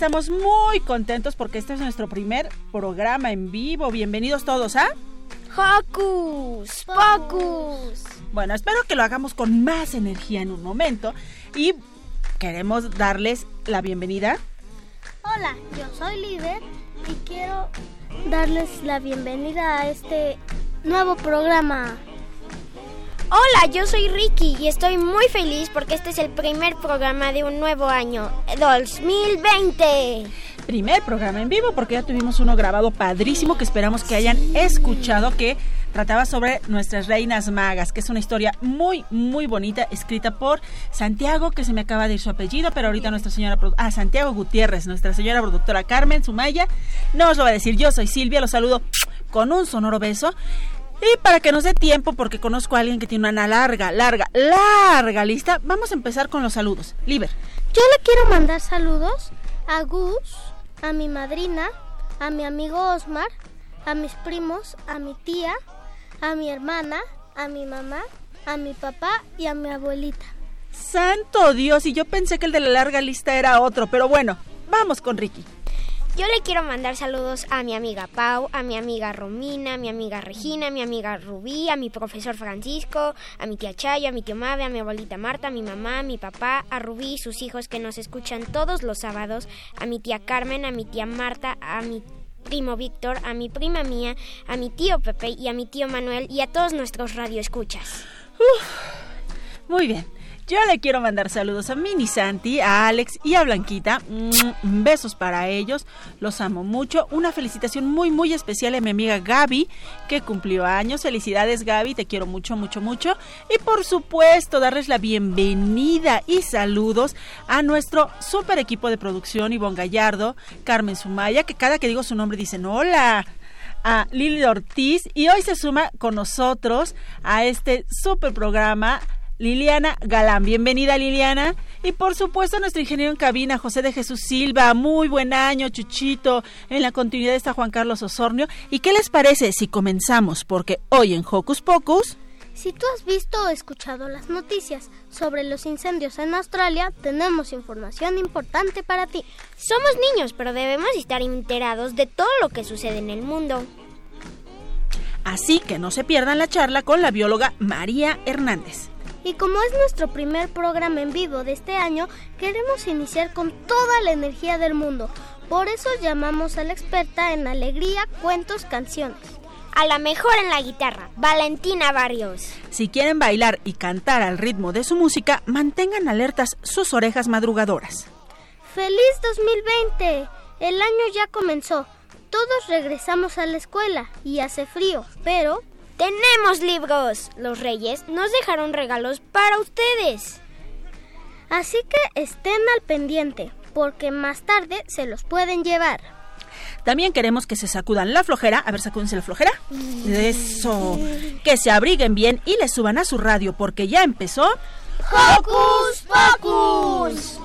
Estamos muy contentos porque este es nuestro primer programa en vivo. Bienvenidos todos a... Hocus Pocus. Bueno, espero que lo hagamos con más energía en un momento y queremos darles la bienvenida. Hola, yo soy líder y quiero darles la bienvenida a este nuevo programa. Hola, yo soy Ricky y estoy muy feliz porque este es el primer programa de un nuevo año, 2020. Primer programa en vivo porque ya tuvimos uno grabado padrísimo que esperamos que hayan escuchado que trataba sobre nuestras reinas magas, que es una historia muy, muy bonita, escrita por Santiago, que se me acaba de ir su apellido, pero ahorita nuestra señora, ah, Santiago Gutiérrez, nuestra señora productora Carmen Sumaya, no os lo va a decir, yo soy Silvia, los saludo con un sonoro beso y para que nos dé tiempo, porque conozco a alguien que tiene una larga, larga, larga lista, vamos a empezar con los saludos. Liber. Yo le quiero mandar saludos a Gus, a mi madrina, a mi amigo Osmar, a mis primos, a mi tía, a mi hermana, a mi mamá, a mi papá y a mi abuelita. Santo Dios, y yo pensé que el de la larga lista era otro, pero bueno, vamos con Ricky. Yo le quiero mandar saludos a mi amiga Pau, a mi amiga Romina, a mi amiga Regina, a mi amiga Rubí, a mi profesor Francisco, a mi tía Chayo, a mi tía Mabe, a mi abuelita Marta, a mi mamá, a mi papá, a Rubí y sus hijos que nos escuchan todos los sábados, a mi tía Carmen, a mi tía Marta, a mi primo Víctor, a mi prima mía, a mi tío Pepe y a mi tío Manuel y a todos nuestros radioescuchas. muy bien. Yo le quiero mandar saludos a Mini Santi, a Alex y a Blanquita. Mm, besos para ellos. Los amo mucho. Una felicitación muy, muy especial a mi amiga Gaby, que cumplió años. Felicidades, Gaby. Te quiero mucho, mucho, mucho. Y por supuesto, darles la bienvenida y saludos a nuestro super equipo de producción, Ivonne Gallardo, Carmen Sumaya, que cada que digo su nombre dicen hola a Lili Ortiz y hoy se suma con nosotros a este super programa Liliana Galán. Bienvenida Liliana. Y por supuesto nuestro ingeniero en cabina, José de Jesús Silva. Muy buen año, Chuchito. En la continuidad está Juan Carlos Osornio. ¿Y qué les parece si comenzamos? Porque hoy en Hocus Pocus... Si tú has visto o escuchado las noticias sobre los incendios en Australia, tenemos información importante para ti. Somos niños, pero debemos estar enterados de todo lo que sucede en el mundo. Así que no se pierdan la charla con la bióloga María Hernández. Y como es nuestro primer programa en vivo de este año, queremos iniciar con toda la energía del mundo. Por eso llamamos a la experta en alegría, cuentos, canciones. A la mejor en la guitarra, Valentina Barrios. Si quieren bailar y cantar al ritmo de su música, mantengan alertas sus orejas madrugadoras. ¡Feliz 2020! El año ya comenzó. Todos regresamos a la escuela y hace frío, pero tenemos libros. Los reyes nos dejaron regalos para ustedes. Así que estén al pendiente, porque más tarde se los pueden llevar. También queremos que se sacudan la flojera. A ver, sacúdense la flojera. Eso. Que se abriguen bien y le suban a su radio, porque ya empezó. ¡Hocus Pocus!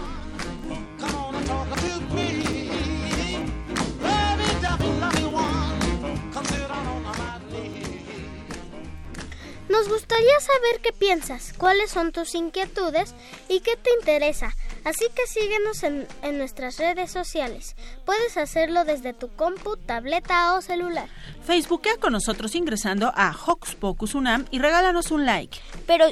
Nos gustaría saber qué piensas, cuáles son tus inquietudes y qué te interesa. Así que síguenos en, en, nuestras redes sociales. Puedes hacerlo desde tu compu, tableta o celular. Facebookea con nosotros ingresando a Hocus Pocus Unam y regálanos un like. Pero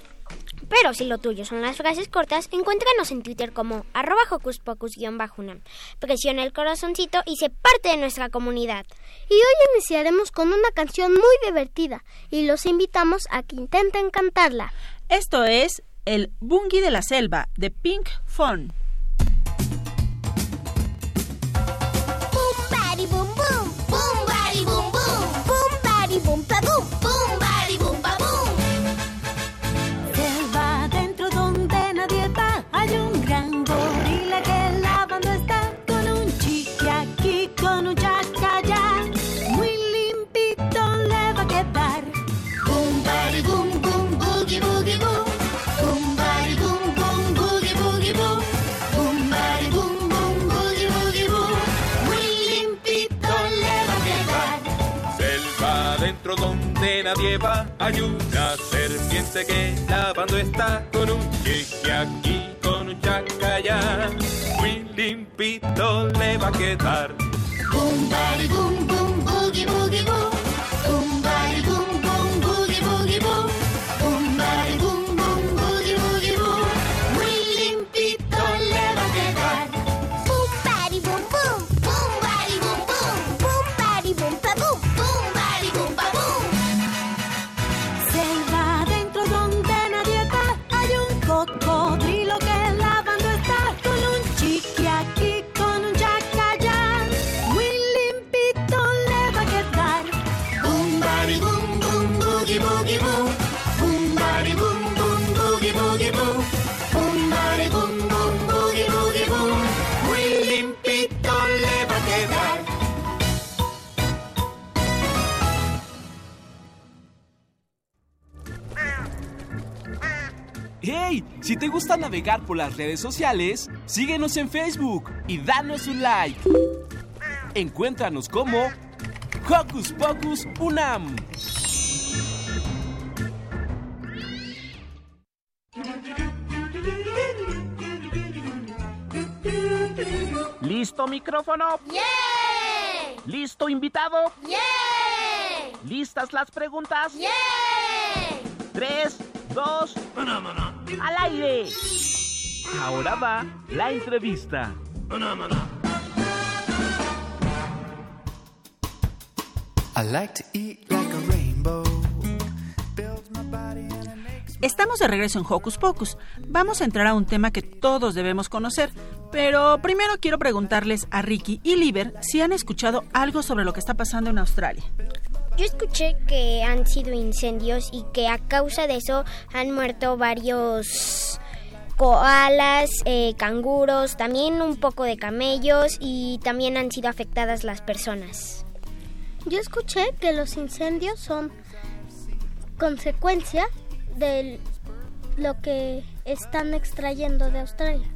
pero si lo tuyo son las frases cortas, encuéntranos en Twitter como arroba hocuspocus-unam. Presiona el corazoncito y se parte de nuestra comunidad. Y hoy iniciaremos con una canción muy divertida y los invitamos a que intenten cantarla. Esto es el Bungie de la Selva de Pink Fun. Hay una serpiente que lavando está con un chique aquí, con un chacayá. Muy limpito le va a quedar. Boom, boom, Si te gusta navegar por las redes sociales, síguenos en Facebook y danos un like. Encuéntranos como Hocus Pocus Unam. ¿Listo micrófono? ¡Yeah! ¿Listo invitado? ¡Yeah! ¿Listas las preguntas? ¡Yeah! Tres, dos, al aire. Ahora va la entrevista. Estamos de regreso en Hocus Pocus. Vamos a entrar a un tema que todos debemos conocer, pero primero quiero preguntarles a Ricky y Liber si han escuchado algo sobre lo que está pasando en Australia. Yo escuché que han sido incendios y que a causa de eso han muerto varios koalas, eh, canguros, también un poco de camellos y también han sido afectadas las personas. Yo escuché que los incendios son consecuencia de lo que están extrayendo de Australia.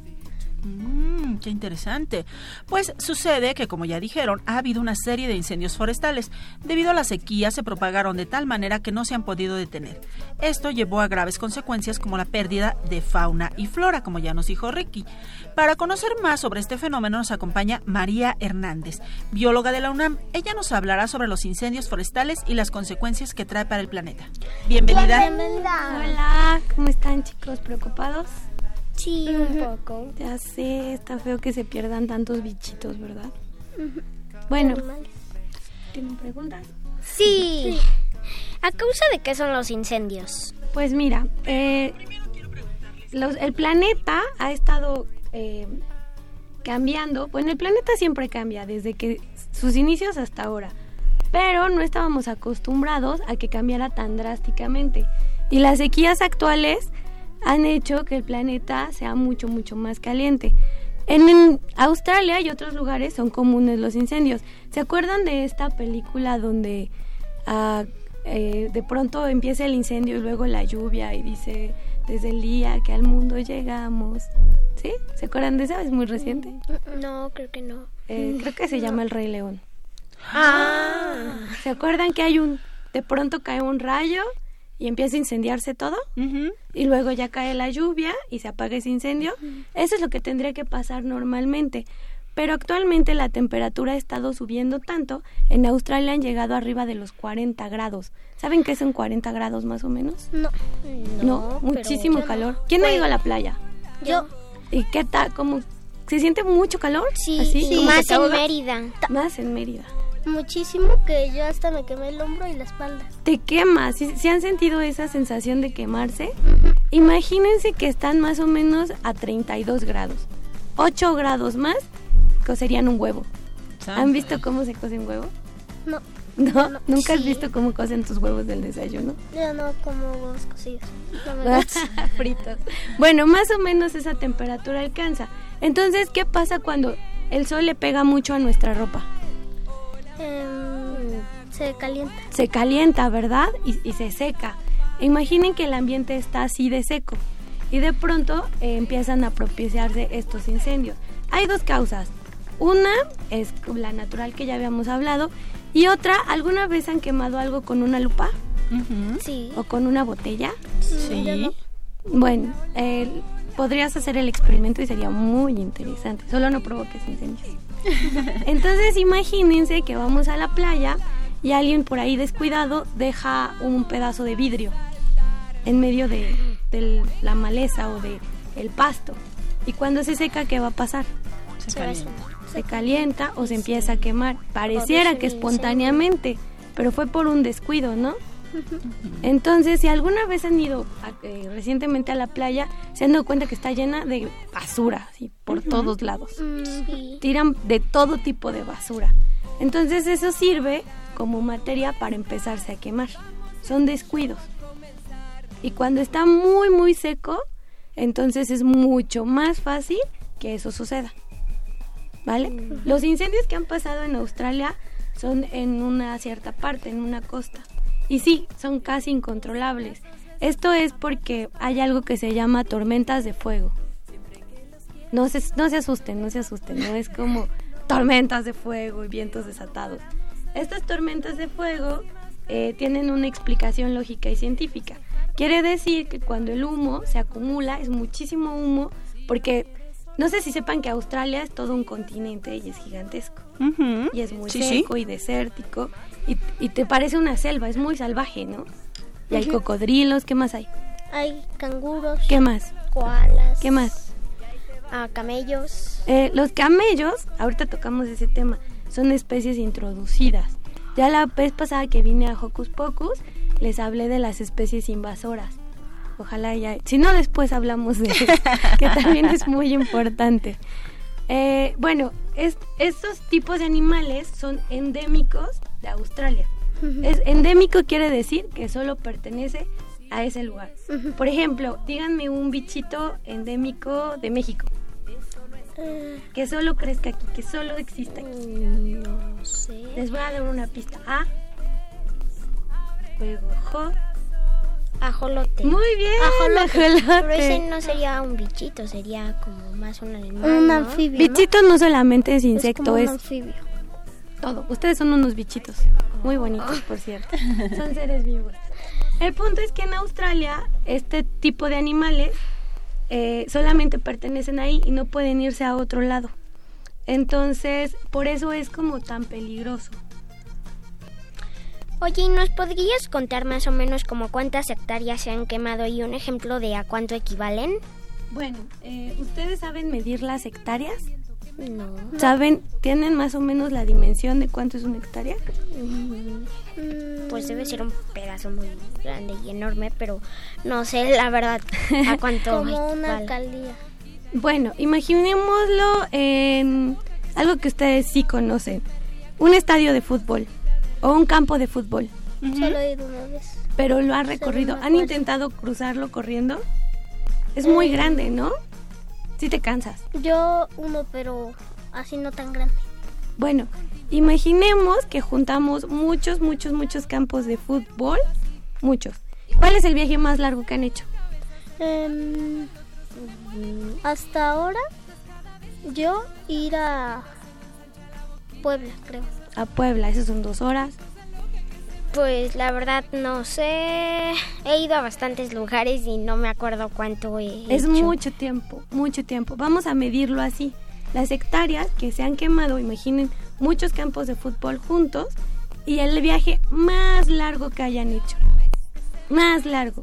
Mmm, qué interesante. Pues sucede que, como ya dijeron, ha habido una serie de incendios forestales. Debido a la sequía se propagaron de tal manera que no se han podido detener. Esto llevó a graves consecuencias como la pérdida de fauna y flora, como ya nos dijo Ricky. Para conocer más sobre este fenómeno nos acompaña María Hernández, bióloga de la UNAM. Ella nos hablará sobre los incendios forestales y las consecuencias que trae para el planeta. Bienvenida. Hola, ¿cómo están chicos? ¿Preocupados? Sí, un poco. Ya sé, está feo que se pierdan tantos bichitos, ¿verdad? Bueno, ¿tienen preguntas? Sí. ¿A causa de qué son los incendios? Pues mira, eh, los- el planeta ha estado eh, cambiando. Bueno, el planeta siempre cambia desde que sus inicios hasta ahora. Pero no estábamos acostumbrados a que cambiara tan drásticamente. Y las sequías actuales han hecho que el planeta sea mucho, mucho más caliente. En, en Australia y otros lugares son comunes los incendios. ¿Se acuerdan de esta película donde ah, eh, de pronto empieza el incendio y luego la lluvia y dice desde el día que al mundo llegamos? ¿Sí? ¿Se acuerdan de esa? Es muy reciente. No, creo que no. Eh, creo que se llama El Rey León. Ah. ¿Se acuerdan que hay un... De pronto cae un rayo y empieza a incendiarse todo y luego ya cae la lluvia y se apaga ese incendio. Eso es lo que tendría que pasar normalmente. Pero actualmente la temperatura ha estado subiendo tanto, en Australia han llegado arriba de los 40 grados. ¿Saben qué son 40 grados más o menos? No. No, muchísimo yo no. calor. ¿Quién ha Pues, ido a la playa? Yo. ¿Y qué tal? ¿Cómo se siente mucho calor? Sí, ¿Así? sí. ¿Como Más en? Mérida. Más en Mérida. Muchísimo que yo hasta me quemé el hombro y la espalda. Te quemas. ¿Si, si han sentido esa sensación de quemarse? Imagínense que están más o menos a 32 grados. 8 grados más cocerían un huevo. ¿Han visto cómo se cose un huevo? No, ¿No? No. ¿Nunca has Sí. visto cómo cocen tus huevos del desayuno? yo no como huevos cocidos. No. Fritos. Bueno, más o menos esa temperatura alcanza. Entonces, ¿qué pasa cuando el sol le pega mucho a nuestra ropa? Em, se calienta. Se calienta, ¿verdad? Y, y se seca. Imaginen que el ambiente está así de seco y de pronto eh, empiezan a propiciarse estos incendios. Hay dos causas. Una es la natural que ya habíamos hablado y otra, ¿alguna vez han quemado algo con una lupa Sí. o con una botella? Sí. Bueno, eh, podrías hacer el experimento y sería muy interesante. Solo no provoques incendios. Entonces imagínense que vamos a la playa y alguien por ahí descuidado deja un pedazo de vidrio en medio de, de la maleza o de el pasto. Y cuando se seca, ¿qué va a pasar? Se calienta o se empieza a quemar. Pareciera que espontáneamente, pero fue por un descuido, ¿no? Entonces, si alguna vez han ido a- eh, recientemente a la playa, se han dado cuenta que está llena de basura, así, por todos lados. Sí. Tiran de todo tipo de basura. Entonces, eso sirve como materia para empezarse a quemar. Son descuidos. Y cuando está muy, muy seco, entonces es mucho más fácil que eso suceda. ¿Vale? Los incendios que han pasado en Australia son en una cierta parte, en una costa. Y sí, son casi incontrolables. Esto es porque hay algo que se llama tormentas de fuego. No se, no se asusten, no se asusten, no es como tormentas de fuego y vientos desatados. Estas tormentas de fuego eh, tienen una explicación lógica y científica. Quiere decir que cuando el humo se acumula, es muchísimo humo, porque no sé si sepan que Australia es todo un continente y es gigantesco. Y es muy Sí, sí. seco y desértico. Y, y te parece una selva, es muy salvaje, ¿no? Y hay cocodrilos, ¿qué más hay? Hay canguros, ¿Qué más? koalas, ¿Qué más? Ah, camellos. Eh, los camellos, ahorita tocamos ese tema, son especies introducidas. Ya la vez pasada que vine a Hocus Pocus, les hablé de las especies invasoras. Ojalá ya, si no después hablamos de que también es muy importante. Eh, bueno, es- estos tipos de animales son endémicos de Australia. Es endémico quiere decir que solo pertenece a ese lugar. Por ejemplo, díganme un bichito endémico de México. Eh, Que solo crezca aquí, que solo exista aquí. no sé. Les voy a dar una pista. A. Luego jo. Ajolote. Muy bien. Ajolote. ajolote. Pero ese no sería un bichito, sería como más un animal. Un ¿no? anfibio. Bichito no solamente es insecto, como un es, anfibio. Todo. Ustedes son unos bichitos. Muy bonitos, por cierto. Son seres vivos. El punto es que en Australia, este tipo de animales eh, solamente pertenecen ahí y no pueden irse a otro lado. Entonces, por eso es como tan peligroso. Oye, ¿y nos podrías contar más o menos como cuántas hectáreas se han quemado y un ejemplo de a cuánto equivalen? Bueno, eh, ¿ustedes saben medir las hectáreas? No. ¿Saben? ¿Tienen más o menos la dimensión de cuánto es una hectárea? Pues debe ser un pedazo muy grande y enorme, pero no sé la verdad a cuánto Como una alcaldía. Bueno, imaginémoslo en algo que ustedes sí conocen. Un estadio de fútbol o un campo de fútbol. Solo he ido una vez. Pero lo han recorrido. ¿Han intentado cruzarlo corriendo? Es muy Eh. grande, ¿no? Sí te cansas. Yo uno, pero así no tan grande. Bueno, imaginemos que juntamos muchos, muchos, muchos campos de fútbol. Muchos. ¿Cuál es el viaje más largo que han hecho? Em, hasta ahora, yo ir a Puebla, creo. A Puebla, esas son dos horas. Pues la verdad no sé. He ido a bastantes lugares y no me acuerdo cuánto he Es hecho. mucho tiempo, mucho tiempo. Vamos a medirlo así. Las hectáreas que se han quemado, imaginen muchos campos de fútbol juntos y el viaje más largo que hayan hecho. Más largo.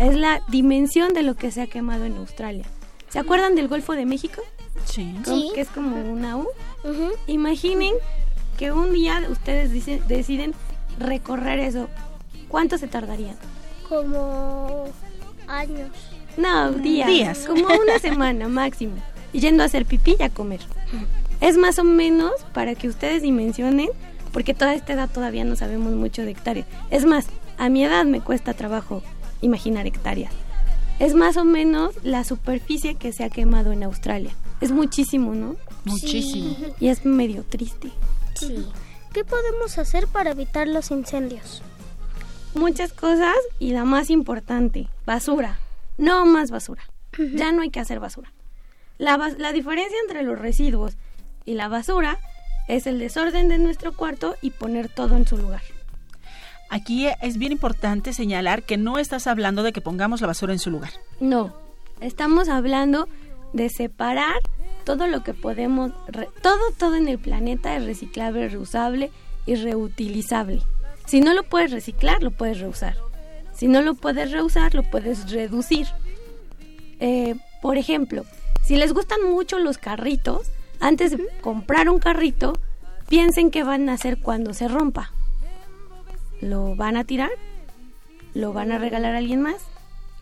Es la dimensión de lo que se ha quemado en Australia. ¿Se acuerdan del Golfo de México? Sí. Que es como una U. Imaginen que un día ustedes dicen- deciden recorrer eso. ¿Cuánto se tardarían? Como años. No, días. Días. Como una semana máximo. Y yendo a hacer pipí y a comer. Es más o menos para que ustedes dimensionen, porque toda esta edad todavía no sabemos mucho de hectáreas. Es más, a mi edad me cuesta trabajo imaginar hectáreas. Es más o menos la superficie que se ha quemado en Australia. Es muchísimo, ¿no? Muchísimo. Y es medio triste. Sí. ¿Qué podemos hacer para evitar los incendios? Muchas cosas y la más importante, basura. No más basura. Ya no hay que hacer basura. La, bas- la diferencia entre los residuos y la basura es el desorden de nuestro cuarto y poner todo en su lugar. Aquí es bien importante señalar que no estás hablando de que pongamos la basura en su lugar. No, estamos hablando de separar todo lo que podemos, re- todo, todo en el planeta es reciclable, reusable y reutilizable. Si no lo puedes reciclar, lo puedes reusar. Si no lo puedes reusar, lo puedes reducir. Eh, por ejemplo, si les gustan mucho los carritos, antes de comprar un carrito, piensen qué van a hacer cuando se rompa. ¿Lo van a tirar? ¿Lo van a regalar a alguien más?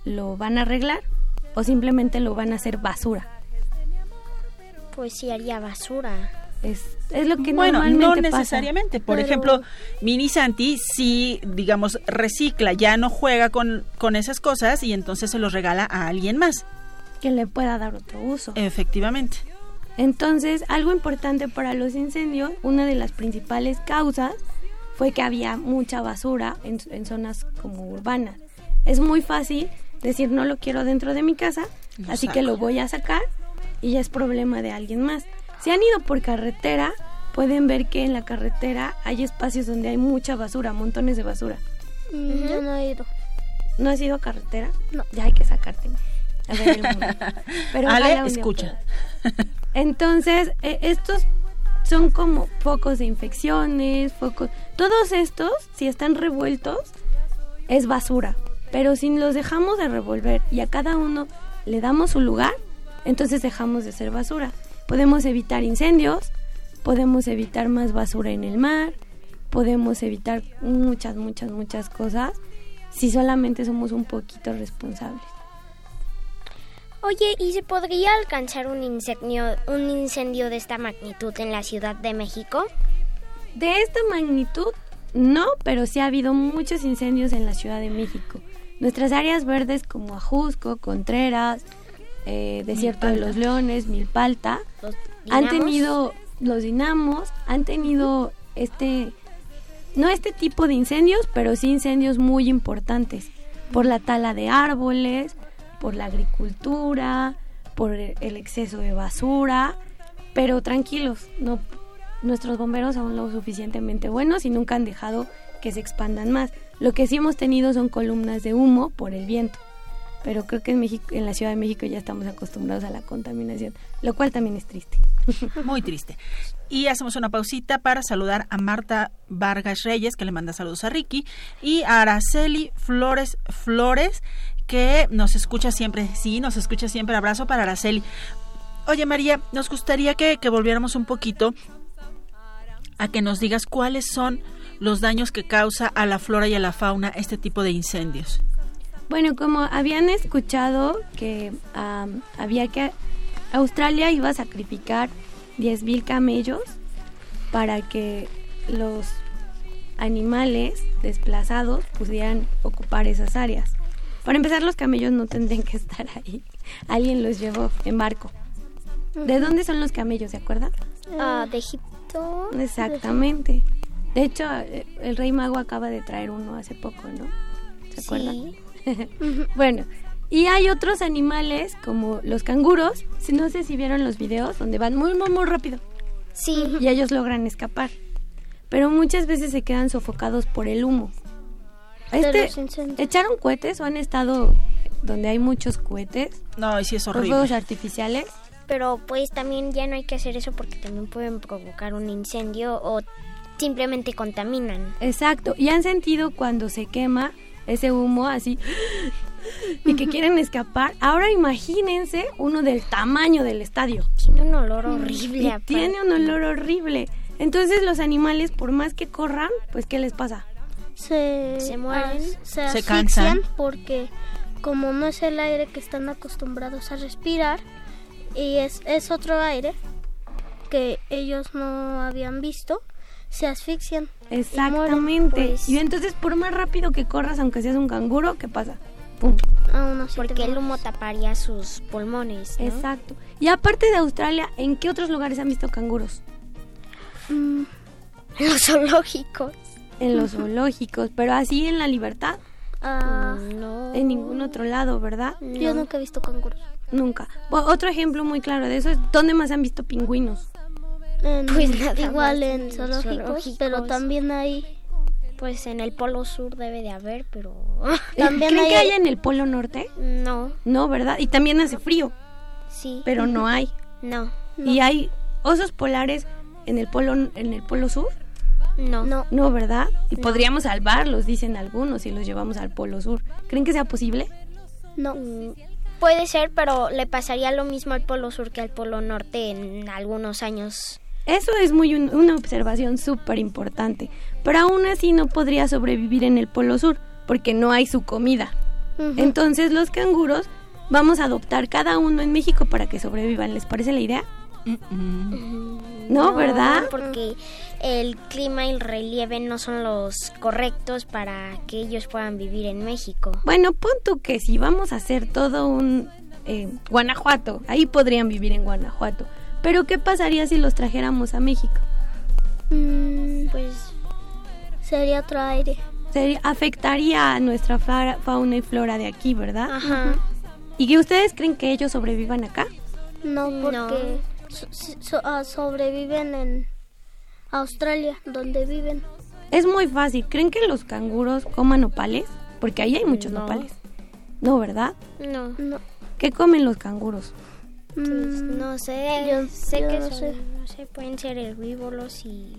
¿Lo van a arreglar? ¿O simplemente lo van a hacer basura? Pues sí haría basura. Es, es lo que bueno, normalmente no pasa. necesariamente. Por Pero- ejemplo, Mini Santi sí, digamos, recicla, ya no juega con, con esas cosas y entonces se los regala a alguien más. Que le pueda dar otro uso. Efectivamente. Entonces, algo importante para los incendios, una de las principales causas fue que había mucha basura en, en zonas como urbanas. Es muy fácil decir no lo quiero dentro de mi casa, Lo así saco. que lo voy a sacar y ya es problema de alguien más. Si han ido por carretera, pueden ver que en la carretera hay espacios donde hay mucha basura, montones de basura. Mm, Yo no he ido. ¿No has ido a carretera? No. Ya hay que sacarte. A ver el mundo. Pero Ale, escucha. Entonces, eh, estos son como focos de infecciones, focos... Todos estos, si están revueltos, es basura. Pero si los dejamos de revolver y a cada uno le damos su lugar, entonces dejamos de ser basura. Podemos evitar incendios, podemos evitar más basura en el mar, podemos evitar muchas, muchas, muchas cosas si solamente somos un poquito responsables. Oye, ¿y se podría alcanzar un incendio, un incendio de esta magnitud en la Ciudad de México? De esta magnitud, no, pero sí ha habido muchos incendios en la Ciudad de México. Nuestras áreas verdes como Ajusco, Contreras, eh, Desierto de los Leones, Milpalta, Los han tenido, los dinamos, han tenido este, no este tipo de incendios, pero sí incendios muy importantes, por la tala de árboles, por la agricultura, por el exceso de basura, pero tranquilos, no, nuestros bomberos son lo suficientemente buenos y nunca han dejado que se expandan más. Lo que sí hemos tenido son columnas de humo por el viento. Pero creo que en México, en la Ciudad de México ya estamos acostumbrados a la contaminación, lo cual también es triste. Muy triste. Y hacemos una pausita para saludar a Marta Vargas Reyes, que le manda saludos a Ricky, y a Araceli Flores Flores, que nos escucha siempre. Sí, nos escucha siempre. Abrazo para Araceli. Oye, María, nos gustaría que, que volviéramos un poquito a que nos digas cuáles son los daños que causa a la flora y a la fauna este tipo de incendios. Bueno, como habían escuchado que am, había que Australia iba a sacrificar 10.000 camellos para que los animales desplazados pudieran ocupar esas áreas. Para empezar, los camellos no tendrían que estar ahí. Alguien los llevó en barco. ¿De dónde son los camellos, se acuerdan? Ah, de Egipto. Exactamente. De hecho, eh, el rey mago acaba de traer uno hace poco, ¿no? ¿Se acuerdan? Sí. bueno, y hay otros animales como los canguros. Si no sé si vieron los videos donde van muy, muy, muy rápido. Sí. Y ellos logran escapar. Pero muchas veces se quedan sofocados por el humo. Este, los incendios. ¿Echaron cohetes o han estado donde hay muchos cohetes? No, y sí es Los horrible. fuegos artificiales. Pero pues también ya no hay que hacer eso porque también pueden provocar un incendio o simplemente contaminan. Exacto. Y han sentido cuando se quema ese humo así y que quieren escapar. Ahora imagínense uno del tamaño del estadio. Tiene un olor horrible. Tiene un olor horrible. Entonces los animales, por más que corran, pues ¿qué les pasa? se, Se mueren, as- se, se asfixian cansan. porque como no es el aire que están acostumbrados a respirar y es, es otro aire que ellos no habían visto, se asfixian. Y mueren. Exactamente. pues. Y entonces por más rápido que corras, aunque seas un canguro, ¿qué pasa? ¡Pum! Así te Porque el humo taparía sus pulmones, ¿no? Exacto. Y aparte de Australia, ¿en qué otros lugares han visto canguros? Mm, Los zoológicos. En los zoológicos, pero así en la libertad, ah, No. en ningún otro lado, ¿verdad? Yo nunca he visto canguros. Nunca. Bu- otro ejemplo muy claro de eso es ¿dónde más han visto pingüinos? En- Pues nada igual en en zoológicos, zoológicos. pero también hay Pues en el polo sur debe de haber, pero... También ¿Creen hay- que haya en el Polo Norte? no, No, ¿verdad? Y también hace frío, sí. pero no hay. No, ¿Y hay osos polares en el Polo, en el polo Sur? no. no No, ¿verdad? Y podríamos salvarlos, dicen algunos, si los llevamos al Polo Sur. ¿Creen que sea posible? no Puede ser, pero le pasaría lo mismo al polo sur que al polo norte en algunos años. Eso es muy un- una observación súper importante. Pero aún así no podría sobrevivir en el Polo Sur, porque no hay su comida. Entonces los canguros vamos a adoptar cada uno en México para que sobrevivan. ¿Les parece la idea? No, ¿verdad? Porque el clima y el relieve no son los correctos para que ellos puedan vivir en México. Bueno, pon tú que si vamos a hacer todo un eh, Guanajuato, ahí podrían vivir en Guanajuato. Pero ¿qué pasaría si los trajéramos a México? Mm, Pues sería otro aire. Sería- afectaría a nuestra fa- fauna y flora de aquí, ¿verdad? Ajá. ¿Y que ustedes creen que ellos sobrevivan acá? No, No. porque so- so- ah, sobreviven en Australia, donde viven. Es muy fácil. ¿Creen que los canguros coman nopales? Porque ahí hay muchos No. nopales. No, ¿verdad? No. No, ¿Qué comen los canguros? Pues no sé, yo- sé yo que no son- sé. no sé, pueden ser herbívoros y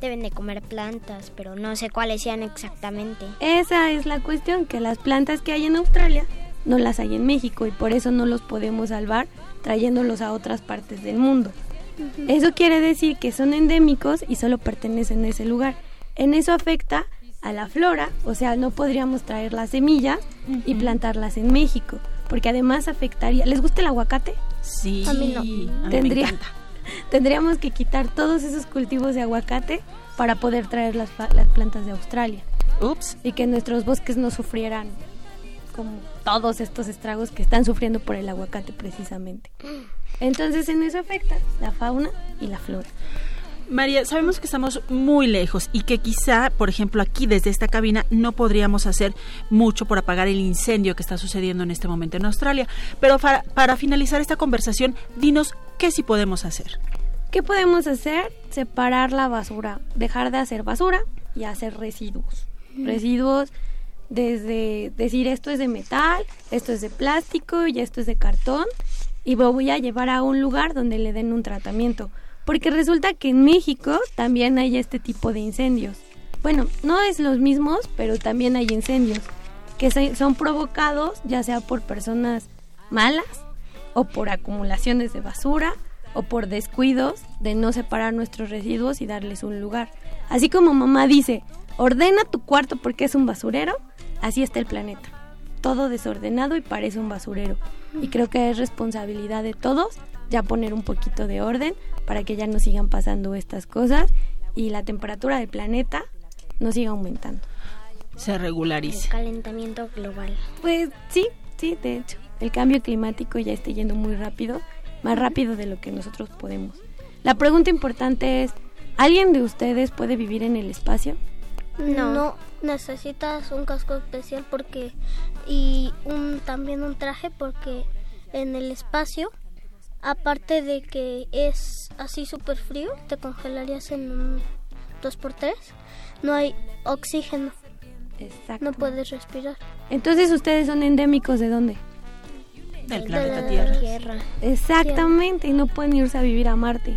deben de comer plantas, pero no sé cuáles sean exactamente. Esa es la cuestión, que las plantas que hay en Australia no las hay en México y por eso no los podemos salvar trayéndolos a otras partes del mundo. Eso quiere decir que son endémicos y solo pertenecen a ese lugar. En eso afecta a la flora, o sea, no podríamos traer las semillas y plantarlas en México, porque además afectaría. ¿Les gusta el aguacate? Sí. A mí no. me Tendría- encanta. Tendríamos que quitar todos esos cultivos de aguacate para poder traer las, las plantas de Australia Ups. y que nuestros bosques no sufrieran como todos estos estragos que están sufriendo por el aguacate precisamente. Entonces en eso afecta la fauna y la flora. María, sabemos que estamos muy lejos y que quizá, por ejemplo, aquí desde esta cabina no podríamos hacer mucho por apagar el incendio que está sucediendo en este momento en Australia. Pero para, para finalizar esta conversación, dinos qué sí podemos hacer. ¿Qué podemos hacer? Separar la basura, dejar de hacer basura y hacer residuos. Residuos desde decir esto es de metal, esto es de plástico y esto es de cartón y lo voy a llevar a un lugar donde le den un tratamiento. Porque resulta que en México también hay este tipo de incendios. Bueno, no es los mismos, pero también hay incendios que son provocados ya sea por personas malas o por acumulaciones de basura o por descuidos de no separar nuestros residuos y darles un lugar. Así como mamá dice, ordena tu cuarto porque es un basurero, así está el planeta. Todo desordenado y parece un basurero. Y creo que es responsabilidad de todos ya poner un poquito de orden para que ya no sigan pasando estas cosas y la temperatura del planeta no siga aumentando. Se El regularice. calentamiento global. Pues sí, sí, de hecho. El cambio climático ya está yendo muy rápido, más rápido de lo que nosotros podemos. La pregunta importante es, ¿alguien de ustedes puede vivir en el espacio? No. necesitas un casco especial porque y un también un traje porque en el espacio aparte de que es así súper frío te congelarías en un 2x3 no hay oxígeno Exacto. no puedes respirar. Entonces ustedes son endémicos de dónde? Del De planeta la Tierra. Tierra. Exactamente, y no pueden irse a vivir a Marte.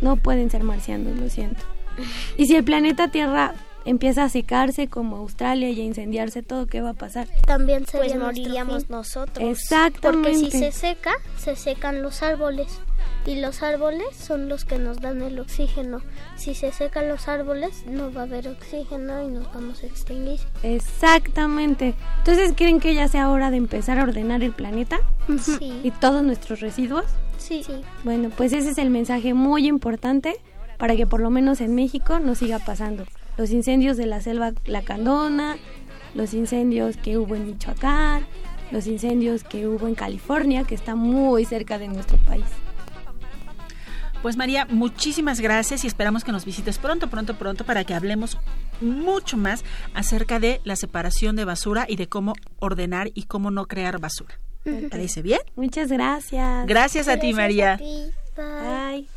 No pueden ser marcianos, lo siento. Y si el planeta Tierra empieza a secarse como Australia y a incendiarse todo, ¿qué va a pasar? También sería Pues moriríamos fin. nosotros. Exactamente. Porque si se seca, se secan los árboles. Y los árboles son los que nos dan el oxígeno. Si se secan los árboles, no va a haber oxígeno y nos vamos a extinguir. Exactamente. Entonces, ¿creen que ya sea hora de empezar a ordenar el planeta y Sí, todos nuestros residuos? sí. Bueno, pues ese es el mensaje muy importante para que por lo menos en México no siga pasando. Los incendios de la selva lacandona, los incendios que hubo en Michoacán, los incendios que hubo en California, que está muy cerca de nuestro país. Pues María, muchísimas gracias y esperamos que nos visites pronto, pronto, pronto para que hablemos mucho más acerca de la separación de basura y de cómo ordenar y cómo no crear basura. ¿Te parece bien? Muchas gracias. Gracias a ti, Gracias María. a ti. Bye.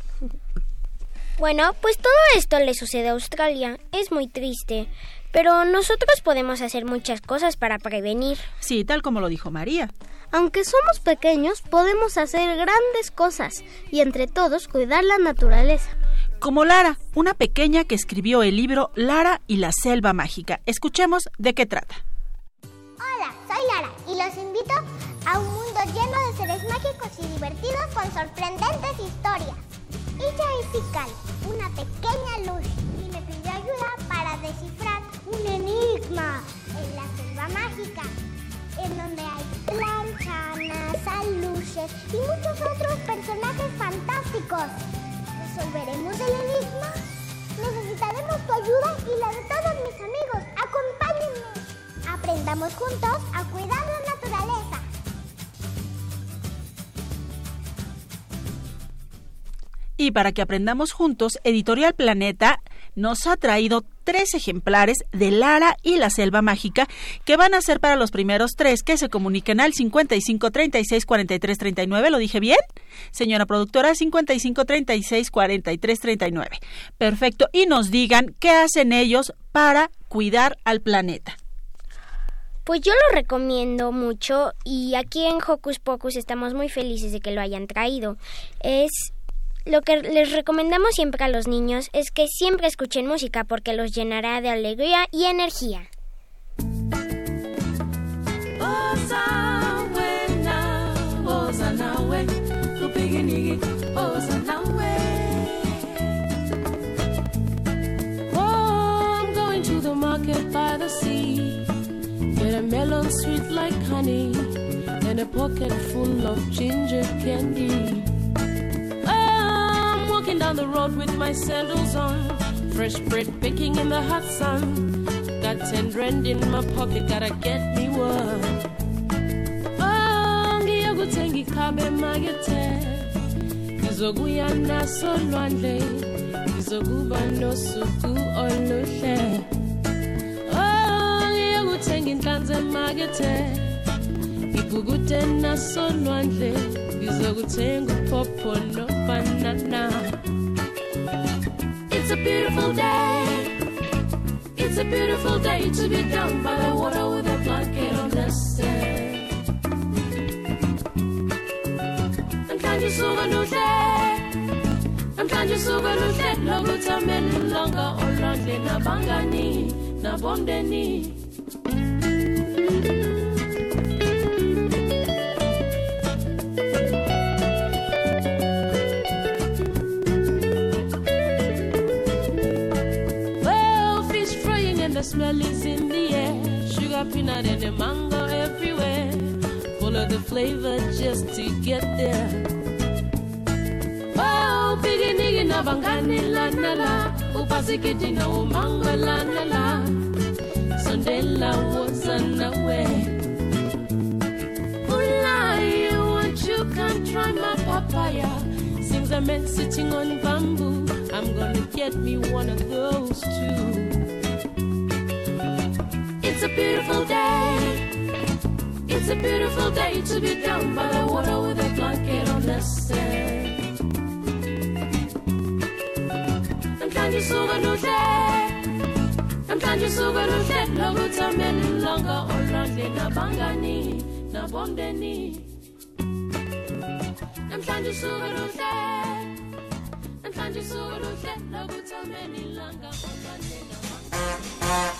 Bueno, pues todo esto le sucede a Australia. Es muy triste. Pero nosotros podemos hacer muchas cosas para prevenir. Sí, tal como lo dijo María. Aunque somos pequeños, podemos hacer grandes cosas y entre todos cuidar la naturaleza. Como Lara, una pequeña que escribió el libro Lara y la selva mágica. Escuchemos de qué trata. Hola, soy Lara y los invito a un mundo lleno de seres mágicos y divertidos con sorprendentes historias. Ella es Ical, una pequeña luz, y me pidió ayuda para descifrar un enigma en la selva mágica, en donde hay planchanas, aluches y muchos otros personajes fantásticos. ¿Resolveremos el enigma? Necesitaremos tu ayuda y la de todos mis amigos. Acompáñenme. Aprendamos juntos a cuidar la naturaleza. Y para que aprendamos juntos, Editorial Planeta nos ha traído tres ejemplares de Lara y la Selva Mágica que van a ser para los primeros tres que se comuniquen al 55 36 43 39. ¿Lo dije bien? Señora productora, 55 36 43 39. Perfecto. Y nos digan qué hacen ellos para cuidar al planeta. Pues yo lo recomiendo mucho y aquí en Hocus Pocus estamos muy felices de que lo hayan traído. Es lo que les recomendamos siempre a los niños es que siempre escuchen música porque los llenará de alegría y energía. A melon sweet like honey and a pocket full of ginger candy. Down the road with my sandals on. Fresh bread baking in the hot sun. Got ten rand in my pocket, gotta get me one. Oh, ngiyokuthenga ikhabe emakethe ngizokuya naso lwandle ngizokuba nosuku oluhle oh ngiyokuthenga inhlanzi emakethe ngigugude naso lwandle ngizokuthenga uphopho nobanana it's a beautiful day. It's a beautiful day to be down by the water with a blanket on the sand. And can you so no And can you so no day? Logo tamen longa olande na bangani na bondeni. Smell is in the air. Sugar, peanut, and the mango everywhere. Full of the flavor just to get there. Oh, biggie nigga na bangani la na la. Upasikiti na umangwa la na la. Sondela was away. Ulai, won't you come try my papaya? Sings a man sitting on bamboo. I'm gonna get me one of those too. It's a beautiful day. It's a beautiful day to be down by the water with a blanket on the sand. I'm trying to soak a new day. I'm trying to soak a new day. No good time any longer. Or longer. Na bangani. Na bondeni. I'm trying to soak. I'm trying to soak a new day. No good time any longer. Or longer. Na bangani.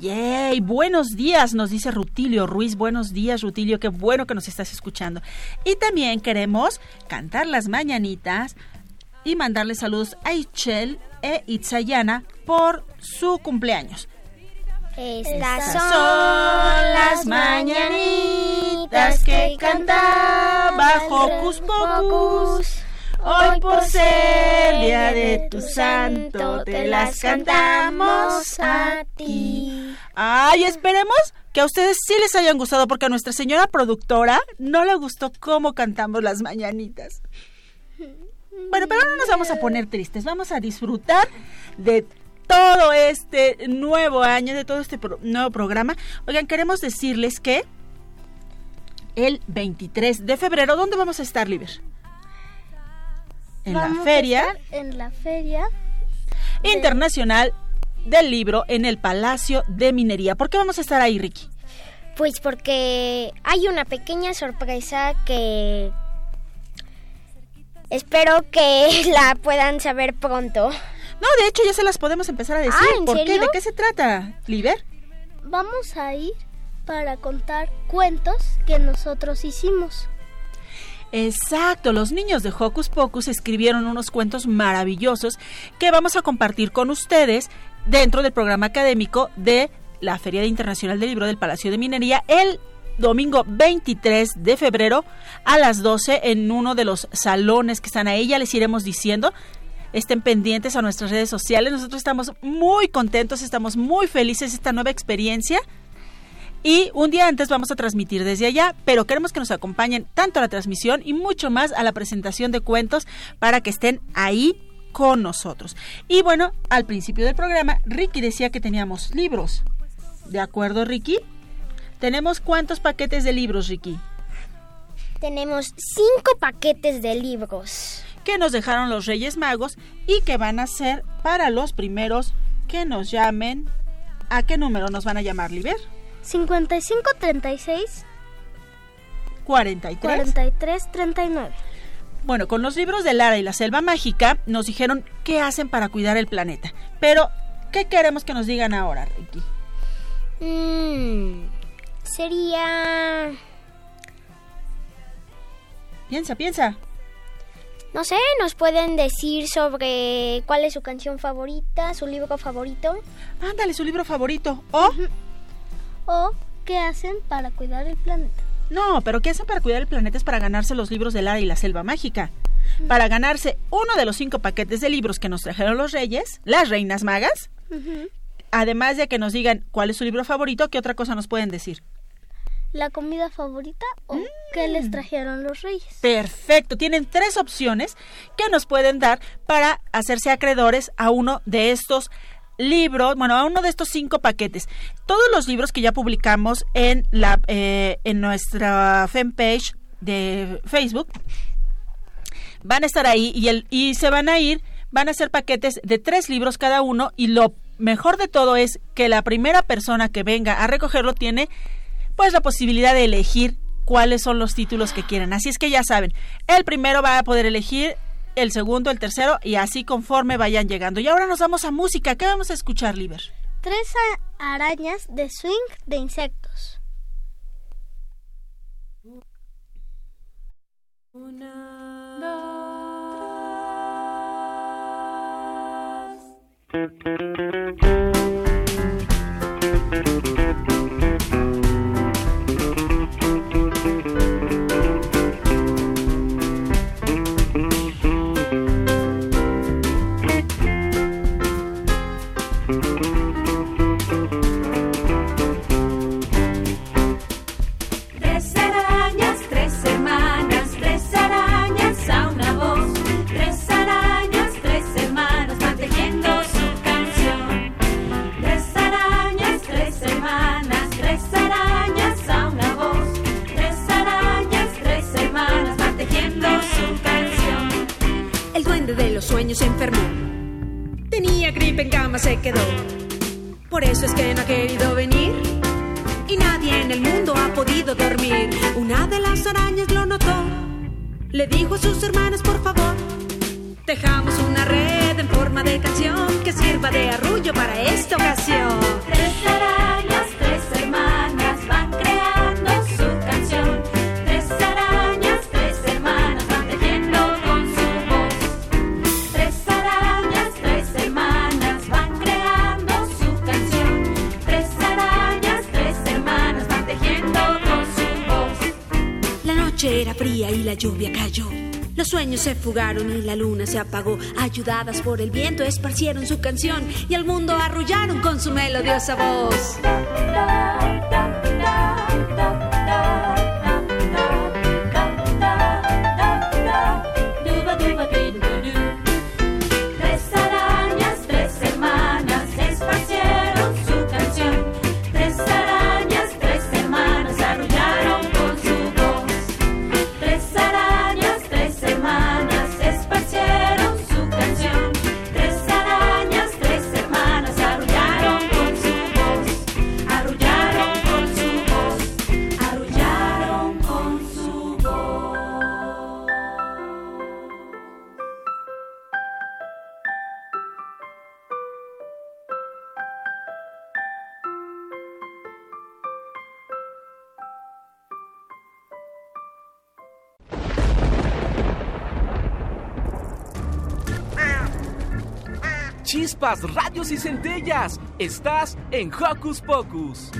Yay, buenos días, nos dice Rutilio Ruiz. Buenos días, Rutilio, qué bueno que nos estás escuchando. Y también queremos cantar las mañanitas y mandarle saludos a Ichel e Itzayana por su cumpleaños. Estas son las mañanitas que cantaba Hocus Pocus. Hoy por ser día de tu santo te las cantamos a ti. Ay, esperemos que a ustedes sí les hayan gustado porque a nuestra señora productora no le gustó cómo cantamos las mañanitas. Bueno, pero no nos vamos a poner tristes, vamos a disfrutar de todo este nuevo año, de todo este pro- nuevo programa. Oigan, queremos decirles que el 23 de febrero, ¿dónde vamos a estar, Liber? En Vamos la a feria estar En la feria. internacional del libro en el Palacio de Minería. ¿Por qué vamos a estar ahí, Ricky? Pues porque hay una pequeña sorpresa que espero que la puedan saber pronto. No, de hecho ya se las podemos empezar a decir. Ah, ¿en ¿Por qué? serio? ¿De qué se trata, Liber? Vamos a ir para contar cuentos que nosotros hicimos. Exacto, los niños de Hocus Pocus escribieron unos cuentos maravillosos que vamos a compartir con ustedes dentro del programa académico de la Feria Internacional del Libro del Palacio de Minería el domingo 23 de febrero a las 12 en uno de los salones que están ahí. Ya les iremos diciendo. Estén pendientes a nuestras redes sociales. Nosotros estamos muy contentos, estamos muy felices de esta nueva experiencia. Y un día antes vamos a transmitir desde allá, pero queremos que nos acompañen tanto a la transmisión y mucho más a la presentación de cuentos para que estén ahí con nosotros. Y bueno, al principio del programa, Ricky decía que teníamos libros. ¿De acuerdo, Ricky? ¿Tenemos cuántos paquetes de libros, Ricky? Tenemos cinco paquetes de libros. Que nos dejaron los Reyes Magos y que van a ser para los primeros que nos llamen. ¿A qué número nos van a llamar, Liber? 55 36 43. 43 39. Bueno, con los libros de Lara y la Selva Mágica nos dijeron qué hacen para cuidar el planeta. Pero, ¿qué queremos que nos digan ahora, Ricky? Mm, sería... Piensa, piensa. No sé, nos pueden decir sobre cuál es su canción favorita, su libro favorito. Ándale, su libro favorito. O, O qué hacen para cuidar el planeta. No, pero ¿qué hacen para cuidar el planeta es para ganarse los libros de Lara y la Selva Mágica. Para ganarse uno de los cinco paquetes de libros que nos trajeron los reyes, las reinas magas, además de que nos digan cuál es su libro favorito, ¿qué otra cosa nos pueden decir? ¿La comida favorita o qué les trajeron los reyes? Perfecto, tienen tres opciones que nos pueden dar para hacerse acreedores a uno de estos libros, bueno, a uno de estos cinco paquetes. Todos los libros que ya publicamos en la eh, en nuestra fanpage de Facebook van a estar ahí y el y se van a ir, van a ser paquetes de tres libros cada uno y lo mejor de todo es que la primera persona que venga a recogerlo tiene pues la posibilidad de elegir cuáles son los títulos que quieren. Así es que ya saben, el primero va a poder elegir el segundo, el tercero y así conforme vayan llegando. Y ahora nos vamos a música. ¿Qué vamos a escuchar, Liber? Tres arañas de swing de insectos. Thank de los sueños se enfermó. Tenía gripe en cama, se quedó. Por eso es que no ha querido venir. Y nadie en el mundo ha podido dormir. Una de las arañas lo notó. Le dijo a sus hermanas, por favor, dejamos una red en forma de canción que sirva de arrullo para esta ocasión. Tres arañas, tres hermanas van creando noche era fría y la lluvia cayó. Los sueños se fugaron y la luna se apagó. Ayudadas por el viento, esparcieron su canción y al mundo arrullaron con su melodiosa voz. Radios y centellas. Estás en Hocus Pocus.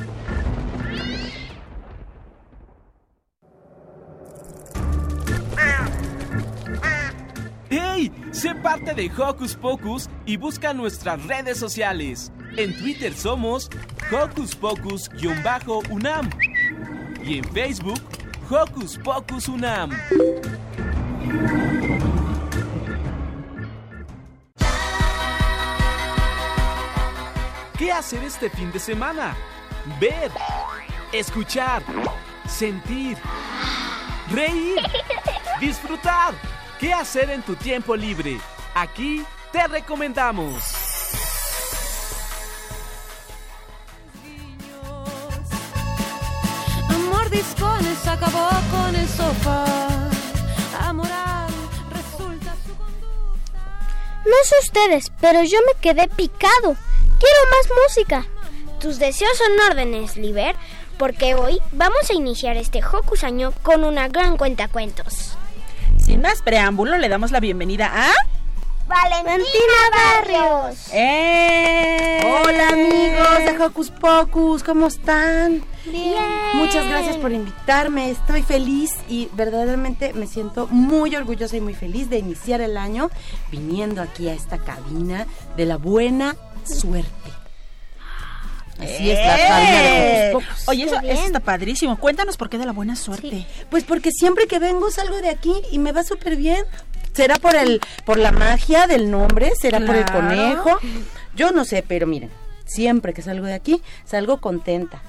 ¡Hey! Sé parte de Hocus Pocus y busca nuestras redes sociales. En Twitter somos Hocus Pocus-UNAM y en Facebook Hocus Pocus UNAM. ¿Qué hacer este fin de semana? Ver, escuchar, sentir, reír, disfrutar. ¿Qué hacer en tu tiempo libre? Aquí te recomendamos. A mordiscones acabó con el sofá. A moral resulta su No sé ustedes, pero yo me quedé picado. Quiero más música. Tus deseos son órdenes, Liber, porque hoy vamos a iniciar este Hocus año con una gran cuentacuentos. Sin más preámbulo, le damos la bienvenida a... Valentina Barrios. ¡Eh! Hola amigos de Hocus Pocus, ¿cómo están? Bien. Muchas gracias por invitarme, estoy feliz y verdaderamente me siento muy orgullosa y muy feliz de iniciar el año viniendo aquí a esta cabina de la buena suerte. Así es, la cabina de Hocus Pocus. ¡Eh! Oye, eso, eso está padrísimo. Cuéntanos por qué de la buena suerte. Pues porque siempre que vengo salgo de aquí y me va súper bien. ¿Será por el por la magia del nombre? ¿Será por el conejo? Yo no sé, pero miren, siempre que salgo de aquí salgo contenta.